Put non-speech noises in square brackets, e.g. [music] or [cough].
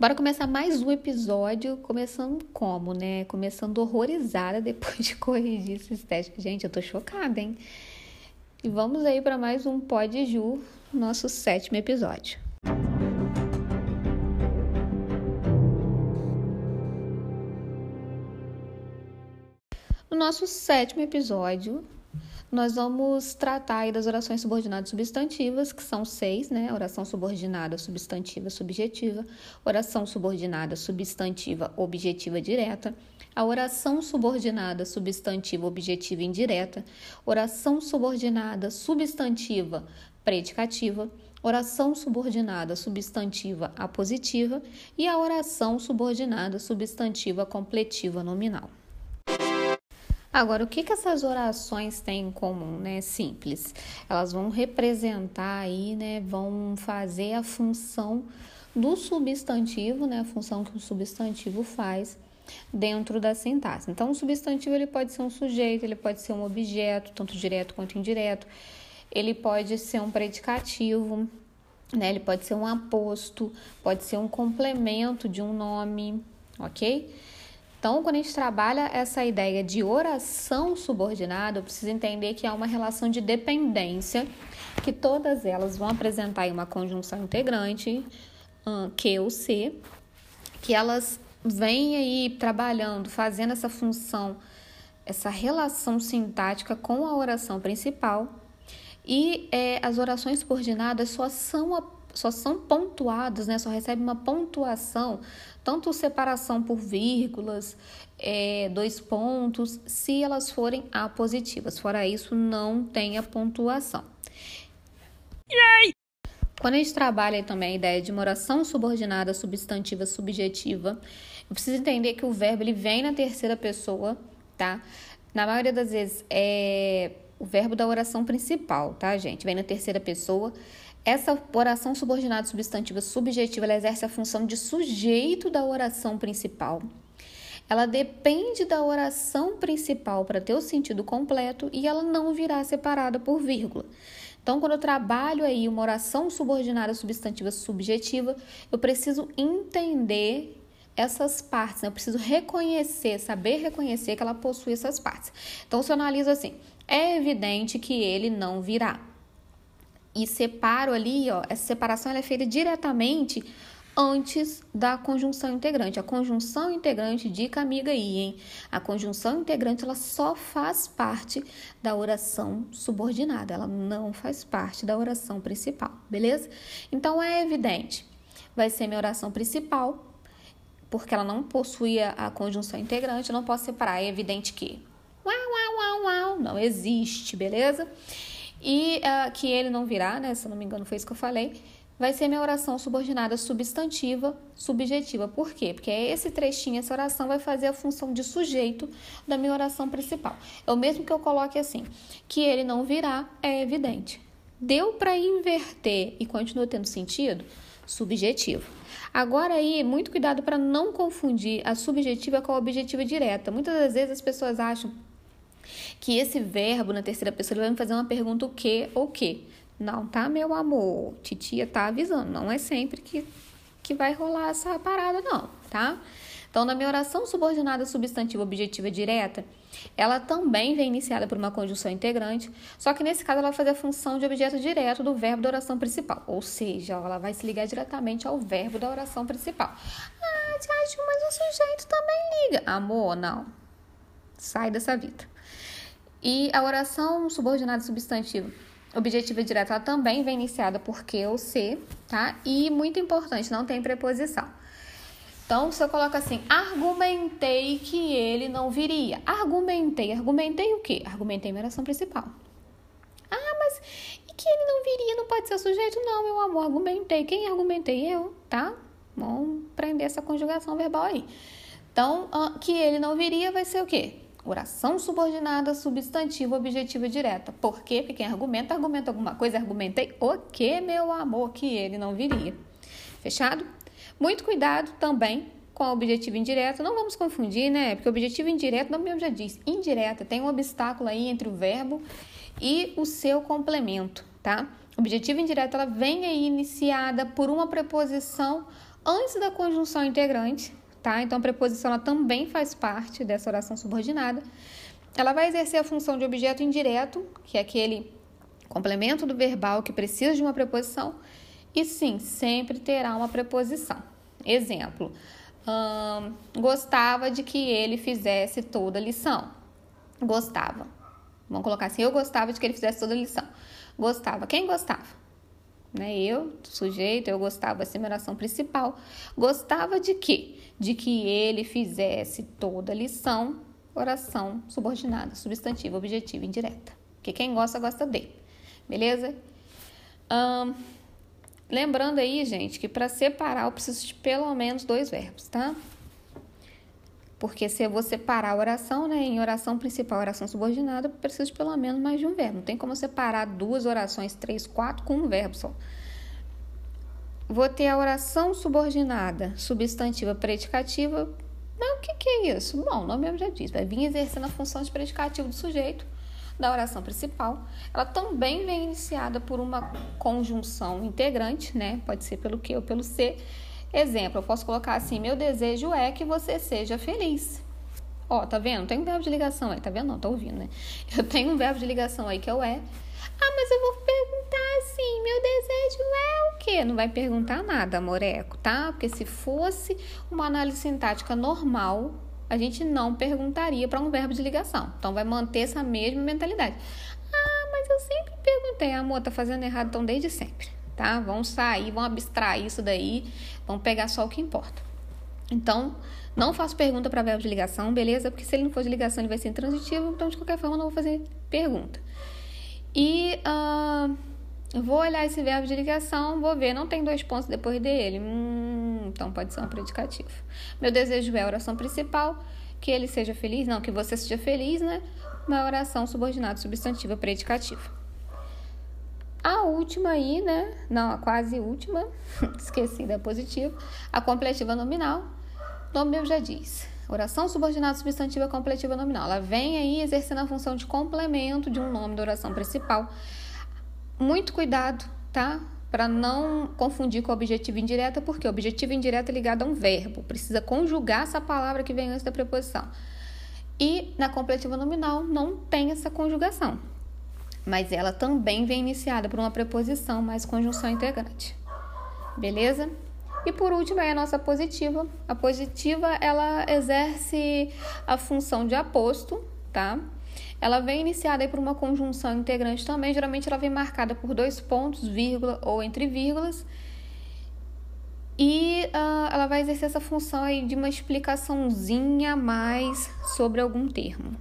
Bora começar mais um episódio, começando como, né? Começando horrorizada [laughs] depois de corrigir esses testes. Gente, eu tô chocada, hein? E vamos aí para mais um Pod Ju, nosso sétimo episódio. No nosso sétimo episódio, nós vamos tratar das orações subordinadas substantivas, que são seis, né? Oração subordinada substantiva subjetiva, oração subordinada substantiva objetiva direta, a oração subordinada substantiva objetiva indireta, oração subordinada substantiva predicativa, oração subordinada substantiva apositiva. E a oração subordinada substantiva completiva nominal. Agora, o que, que essas orações têm em comum, né? Simples. Elas vão representar aí, né? Vão fazer a função do substantivo, né? A função que o substantivo faz dentro da sintaxe. Então, o substantivo ele pode ser um sujeito, ele pode ser um objeto, tanto direto quanto indireto. Ele pode ser um predicativo, né? Ele pode ser um aposto, pode ser um complemento de um nome, ok? Então, quando a gente trabalha essa ideia de oração subordinada, eu preciso entender que há uma relação de dependência, que todas elas vão apresentar uma conjunção integrante, Q ou C, que elas vêm aí trabalhando, fazendo essa função, essa relação sintática com a oração principal. E é, as orações subordinadas só são só são pontuadas, né? Só recebe uma pontuação, tanto separação por vírgulas, é, dois pontos, se elas forem apositivas. Fora isso, não tem a pontuação. Yay! Quando a gente trabalha também a ideia de uma oração subordinada, substantiva, subjetiva, eu preciso entender que o verbo ele vem na terceira pessoa, tá? Na maioria das vezes é o verbo da oração principal, tá, gente? Vem na terceira pessoa. Essa oração subordinada substantiva subjetiva exerce a função de sujeito da oração principal. Ela depende da oração principal para ter o sentido completo e ela não virá separada por vírgula. Então, quando eu trabalho aí uma oração subordinada substantiva subjetiva, eu preciso entender essas partes, né? eu preciso reconhecer, saber reconhecer que ela possui essas partes. Então, se eu analiso assim, é evidente que ele não virá e separo ali, ó, essa separação é feita diretamente antes da conjunção integrante. A conjunção integrante, dica amiga aí, hein? A conjunção integrante ela só faz parte da oração subordinada, ela não faz parte da oração principal, beleza? Então é evidente, vai ser minha oração principal, porque ela não possui a conjunção integrante, eu não posso separar. É evidente que uau, uau, uau, uau, não existe, beleza? E uh, que ele não virá, né? Se eu não me engano, foi isso que eu falei. Vai ser minha oração subordinada substantiva, subjetiva. Por quê? Porque esse trechinho, essa oração vai fazer a função de sujeito da minha oração principal. É o mesmo que eu coloque assim: que ele não virá, é evidente. Deu para inverter e continua tendo sentido? Subjetivo. Agora aí, muito cuidado para não confundir a subjetiva com a objetiva direta. Muitas das vezes as pessoas acham que esse verbo na terceira pessoa ele vai me fazer uma pergunta o que ou que. Não, tá, meu amor? Titia tá avisando. Não é sempre que, que vai rolar essa parada, não, tá? Então, na minha oração subordinada substantiva objetiva direta, ela também vem iniciada por uma conjunção integrante, só que nesse caso ela vai fazer a função de objeto direto do verbo da oração principal, ou seja, ela vai se ligar diretamente ao verbo da oração principal. Ah, Tiago, mas o sujeito também liga. Amor, não. Sai dessa vida. E a oração subordinada substantiva objetiva direta ela também vem iniciada por que ou se, tá? E muito importante, não tem preposição. Então, se eu coloco assim, argumentei que ele não viria. Argumentei. Argumentei o quê? Argumentei minha oração principal. Ah, mas e que ele não viria não pode ser sujeito? Não, meu amor, argumentei. Quem argumentei? Eu, tá? Vamos prender essa conjugação verbal aí. Então, que ele não viria vai ser o quê? Oração subordinada, substantivo, objetiva direta. Por quê? Porque quem argumenta, argumenta alguma coisa. Argumentei o que, meu amor, que ele não viria. Fechado? Muito cuidado também com a objetiva indireta. Não vamos confundir, né? Porque objetivo indireto, não mesmo já diz, indireta. Tem um obstáculo aí entre o verbo e o seu complemento, tá? Objetiva indireta, ela vem aí iniciada por uma preposição antes da conjunção integrante, tá? Então a preposição ela também faz parte dessa oração subordinada. Ela vai exercer a função de objeto indireto, que é aquele complemento do verbal que precisa de uma preposição, e sim, sempre terá uma preposição. Exemplo: hum, gostava de que ele fizesse toda a lição. Gostava. Vamos colocar assim: eu gostava de que ele fizesse toda a lição. Gostava. Quem gostava? Né? Eu, sujeito, eu gostava, essa a oração principal. Gostava de quê? De que ele fizesse toda a lição, oração subordinada, substantiva, objetiva, indireta. Porque quem gosta, gosta de. Beleza? Lembrando aí, gente, que para separar eu preciso de pelo menos dois verbos, tá? Porque se eu vou separar a oração, né, em oração principal e oração subordinada, eu preciso pelo menos mais de um verbo. Não tem como separar duas orações, três, quatro, com um verbo só. Vou ter a oração subordinada, substantiva, predicativa. Mas o que, que é isso? Bom, o nome mesmo já diz. Vai vir exercendo a função de predicativo do sujeito da oração principal. Ela também vem iniciada por uma conjunção integrante, né? Pode ser pelo que ou pelo C Exemplo, eu posso colocar assim: meu desejo é que você seja feliz. Ó, tá vendo? Tem um verbo de ligação aí, tá vendo? Não, tá ouvindo, né? [laughs] Eu tenho um verbo de ligação aí que é o é. Ah, mas eu vou perguntar assim: meu desejo é o quê? Não vai perguntar nada, moreco, tá? Porque se fosse uma análise sintática normal, a gente não perguntaria para um verbo de ligação. Então, vai manter essa mesma mentalidade. Ah, mas eu sempre perguntei, amor, tá fazendo errado, então desde sempre tá? Vão sair, vão abstrair isso daí, vão pegar só o que importa. Então, não faço pergunta para verbo de ligação, beleza? Porque se ele não for de ligação, ele vai ser intransitivo, então de qualquer forma não vou fazer pergunta. E uh, vou olhar esse verbo de ligação, vou ver, não tem dois pontos depois dele. Hum, então pode ser um predicativo. Meu desejo é a oração principal, que ele seja feliz, não, que você seja feliz, né? Uma oração subordinada substantiva predicativa. Última aí, né? Não, a quase última, [laughs] esqueci da positiva. A completiva nominal, o nome mesmo já diz. Oração subordinada substantiva completiva nominal. Ela vem aí exercendo a função de complemento de um nome da oração principal. Muito cuidado, tá? Para não confundir com o objetivo indireta, porque o objetivo indireto é ligado a um verbo. Precisa conjugar essa palavra que vem antes da preposição. E na completiva nominal não tem essa conjugação mas ela também vem iniciada por uma preposição mais conjunção integrante. Beleza? E por último é a nossa positiva. A positiva ela exerce a função de aposto, tá? Ela vem iniciada por uma conjunção integrante também. Geralmente ela vem marcada por dois pontos, vírgula ou entre vírgulas. E uh, ela vai exercer essa função aí de uma explicaçãozinha a mais sobre algum termo.